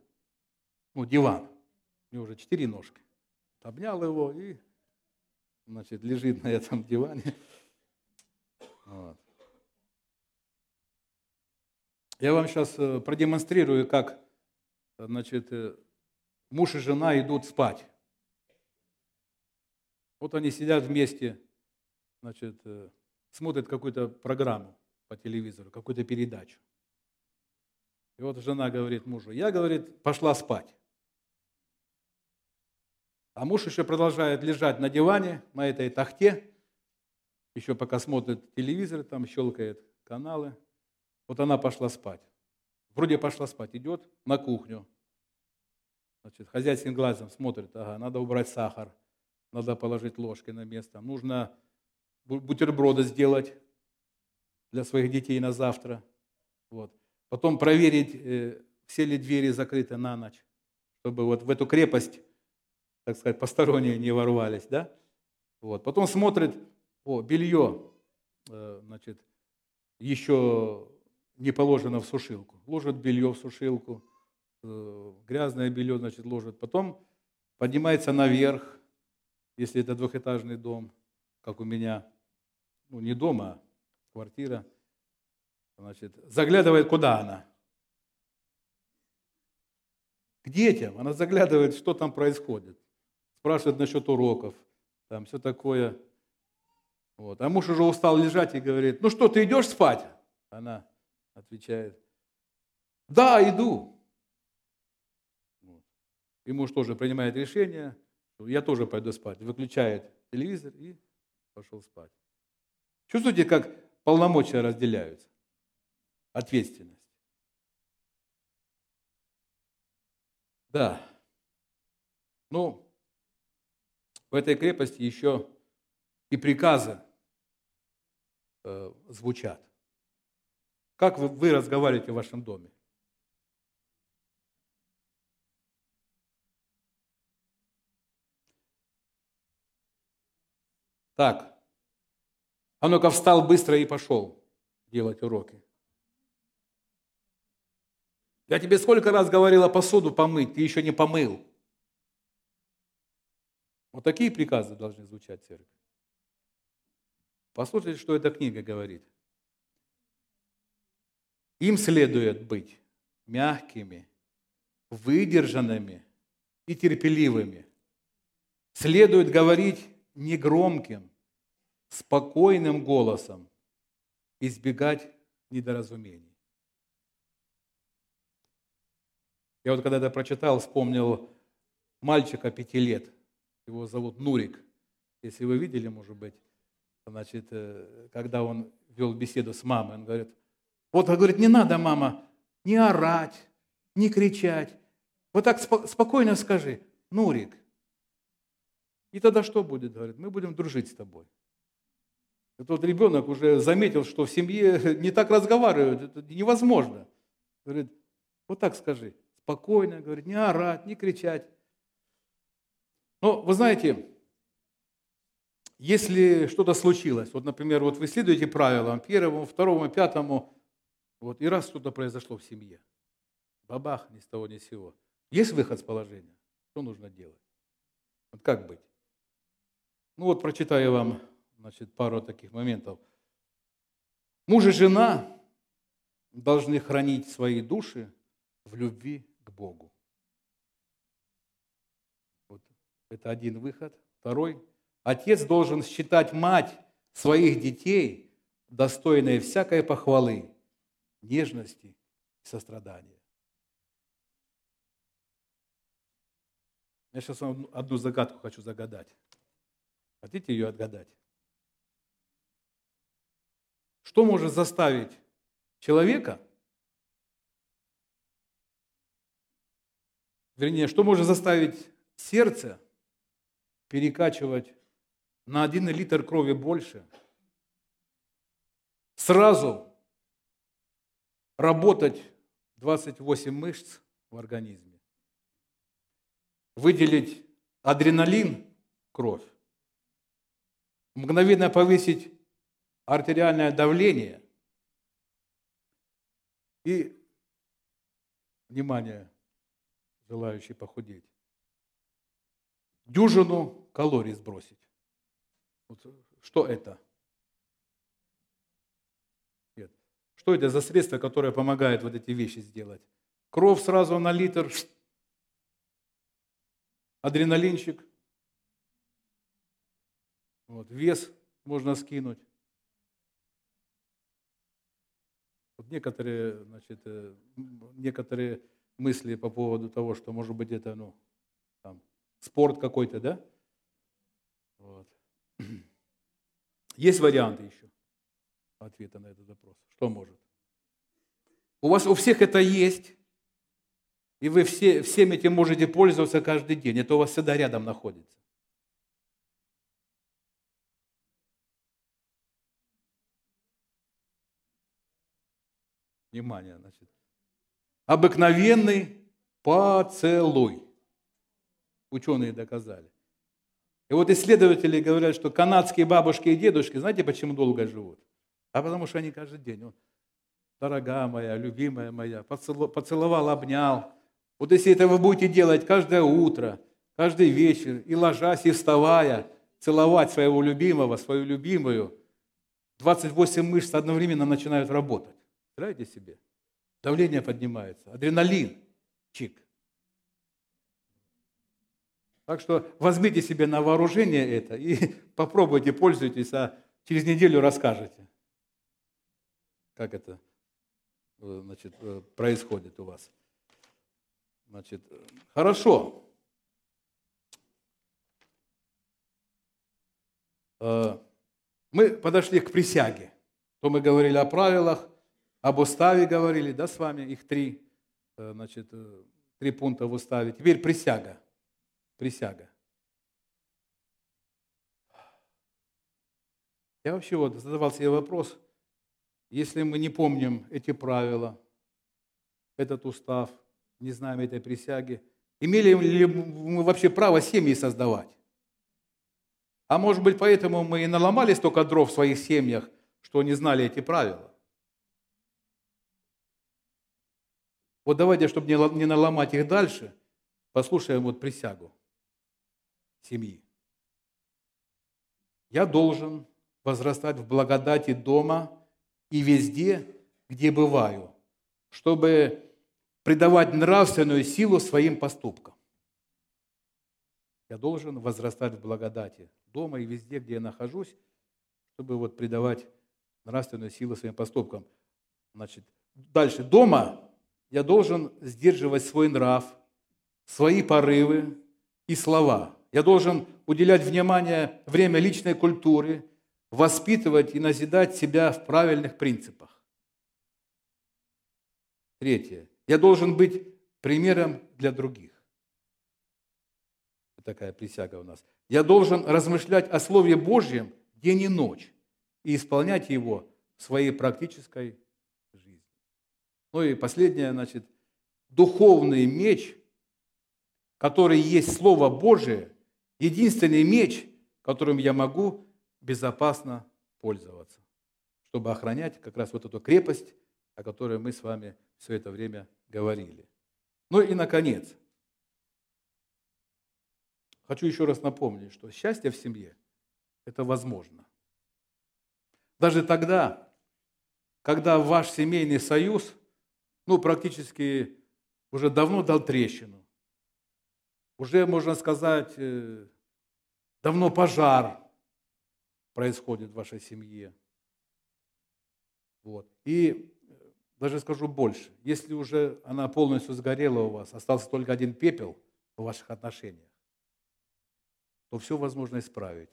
Ну, диван. У него уже четыре ножки. Обнял его и, значит, лежит на этом диване. Вот. Я вам сейчас э, продемонстрирую, как значит, э, муж и жена идут спать. Вот они сидят вместе, значит, э, смотрят какую-то программу по телевизору, какую-то передачу. И вот жена говорит мужу, я, говорит, пошла спать. А муж еще продолжает лежать на диване, на этой тахте, еще пока смотрит телевизор, там щелкает каналы. Вот она пошла спать. Вроде пошла спать, идет на кухню. Значит, хозяйским глазом смотрит, ага, надо убрать сахар, надо положить ложки на место, нужно бутерброды сделать для своих детей на завтра. Вот. Потом проверить, э, все ли двери закрыты на ночь, чтобы вот в эту крепость, так сказать, посторонние не ворвались. Да? Вот. Потом смотрит, о, белье, э, значит, еще не положено в сушилку. Ложит белье в сушилку, э, грязное белье, значит, ложит. Потом поднимается наверх, если это двухэтажный дом, как у меня, ну не дома, а квартира, значит, заглядывает, куда она? К детям. Она заглядывает, что там происходит. Спрашивает насчет уроков, там все такое. Вот. А муж уже устал лежать и говорит, ну что, ты идешь спать? Она отвечает, да, иду. И муж тоже принимает решение, я тоже пойду спать. Выключает телевизор и пошел спать. Чувствуете, как полномочия разделяются? Ответственность. Да. Ну, в этой крепости еще и приказы э, звучат. Как вы, вы разговариваете в вашем доме? Так, а ну-ка встал быстро и пошел делать уроки. Я тебе сколько раз говорила посуду помыть, ты еще не помыл. Вот такие приказы должны звучать в церкви. Послушайте, что эта книга говорит. Им следует быть мягкими, выдержанными и терпеливыми. Следует говорить негромким, спокойным голосом, избегать недоразумений. Я вот когда это прочитал, вспомнил мальчика пяти лет. Его зовут Нурик. Если вы видели, может быть, значит, э, когда он вел беседу с мамой, он говорит, вот, говорит, не надо, мама, не орать, не кричать. Вот так спокойно скажи, Нурик. И тогда что будет? Говорит, мы будем дружить с тобой. Вот ребенок уже заметил, что в семье не так разговаривают, это невозможно. Говорит, вот так скажи, спокойно, говорит, не орать, не кричать. Но вы знаете, если что-то случилось, вот, например, вот вы следуете правилам первому, второму, пятому, вот, и раз что-то произошло в семье, бабах, ни с того, ни с сего. Есть выход с положения? Что нужно делать? Вот как быть? Ну вот прочитаю вам значит, пару таких моментов. Муж и жена должны хранить свои души в любви к Богу. Вот это один выход. Второй. Отец должен считать мать своих детей достойной всякой похвалы, нежности и сострадания. Я сейчас вам одну загадку хочу загадать. Хотите ее отгадать? Что может заставить человека, вернее, что может заставить сердце перекачивать на один литр крови больше, сразу работать 28 мышц в организме, выделить адреналин, кровь, мгновенно повысить артериальное давление и, внимание, желающий похудеть, дюжину калорий сбросить. Вот что это? Нет. Что это за средство, которое помогает вот эти вещи сделать? Кровь сразу на литр, адреналинчик, вот, вес можно скинуть. Вот некоторые, значит, э, некоторые мысли по поводу того, что может быть это, ну, спорт какой-то, да? Вот. Есть варианты еще ответа на этот вопрос. Что может? У вас у всех это есть, и вы все, всем этим можете пользоваться каждый день. Это у вас всегда рядом находится. Внимание, значит. Обыкновенный поцелуй. Ученые доказали. И вот исследователи говорят, что канадские бабушки и дедушки, знаете, почему долго живут? А потому что они каждый день, вот, дорогая моя, любимая моя, поцеловал, обнял. Вот если это вы будете делать каждое утро, каждый вечер, и ложась, и вставая, целовать своего любимого, свою любимую, 28 мышц одновременно начинают работать. Представляете себе? Давление поднимается, адреналин, чик. Так что возьмите себе на вооружение это и попробуйте, пользуйтесь, а через неделю расскажете, как это э, значит, э, происходит у вас. Значит, хорошо. Э, мы подошли к присяге. То мы говорили о правилах, об уставе говорили, да, с вами, их три, значит, три пункта в уставе. Теперь присяга. Присяга. Я вообще вот задавал себе вопрос, если мы не помним эти правила, этот устав, не знаем этой присяги, имели ли мы вообще право семьи создавать? А может быть, поэтому мы и наломали столько дров в своих семьях, что не знали эти правила? Вот давайте, чтобы не наломать их дальше, послушаем вот присягу семьи. Я должен возрастать в благодати дома и везде, где бываю, чтобы придавать нравственную силу своим поступкам. Я должен возрастать в благодати дома и везде, где я нахожусь, чтобы вот придавать нравственную силу своим поступкам. Значит, дальше. Дома я должен сдерживать свой нрав, свои порывы и слова. Я должен уделять внимание, время личной культуре, воспитывать и назидать себя в правильных принципах. Третье. Я должен быть примером для других. Такая присяга у нас. Я должен размышлять о Слове Божьем день и ночь и исполнять его в своей практической ну и последнее, значит, духовный меч, который есть Слово Божие, единственный меч, которым я могу безопасно пользоваться, чтобы охранять как раз вот эту крепость, о которой мы с вами все это время говорили. Ну и, наконец, хочу еще раз напомнить, что счастье в семье – это возможно. Даже тогда, когда ваш семейный союз ну, практически уже давно дал трещину. Уже, можно сказать, э, давно пожар происходит в вашей семье. Вот. И э, даже скажу больше, если уже она полностью сгорела у вас, остался только один пепел в ваших отношениях, то все возможно исправить.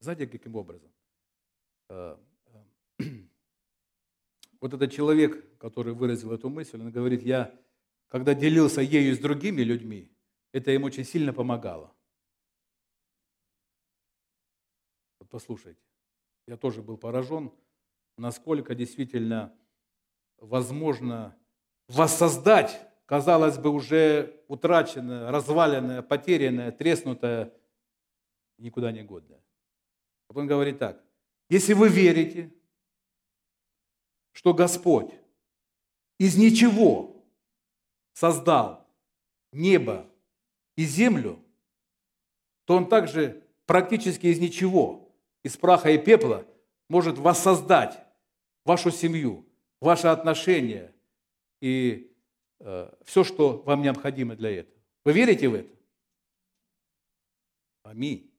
Знаете, каким образом? Э, вот этот человек, который выразил эту мысль, он говорит, я, когда делился ею с другими людьми, это им очень сильно помогало. Вот послушайте, я тоже был поражен, насколько действительно возможно воссоздать, казалось бы, уже утраченное, разваленное, потерянное, треснутое, никуда не годное. Он говорит так, Если вы верите, что Господь из ничего создал небо и землю, то Он также практически из ничего, из праха и пепла, может воссоздать вашу семью, ваши отношения и э, все, что вам необходимо для этого. Вы верите в это? Аминь.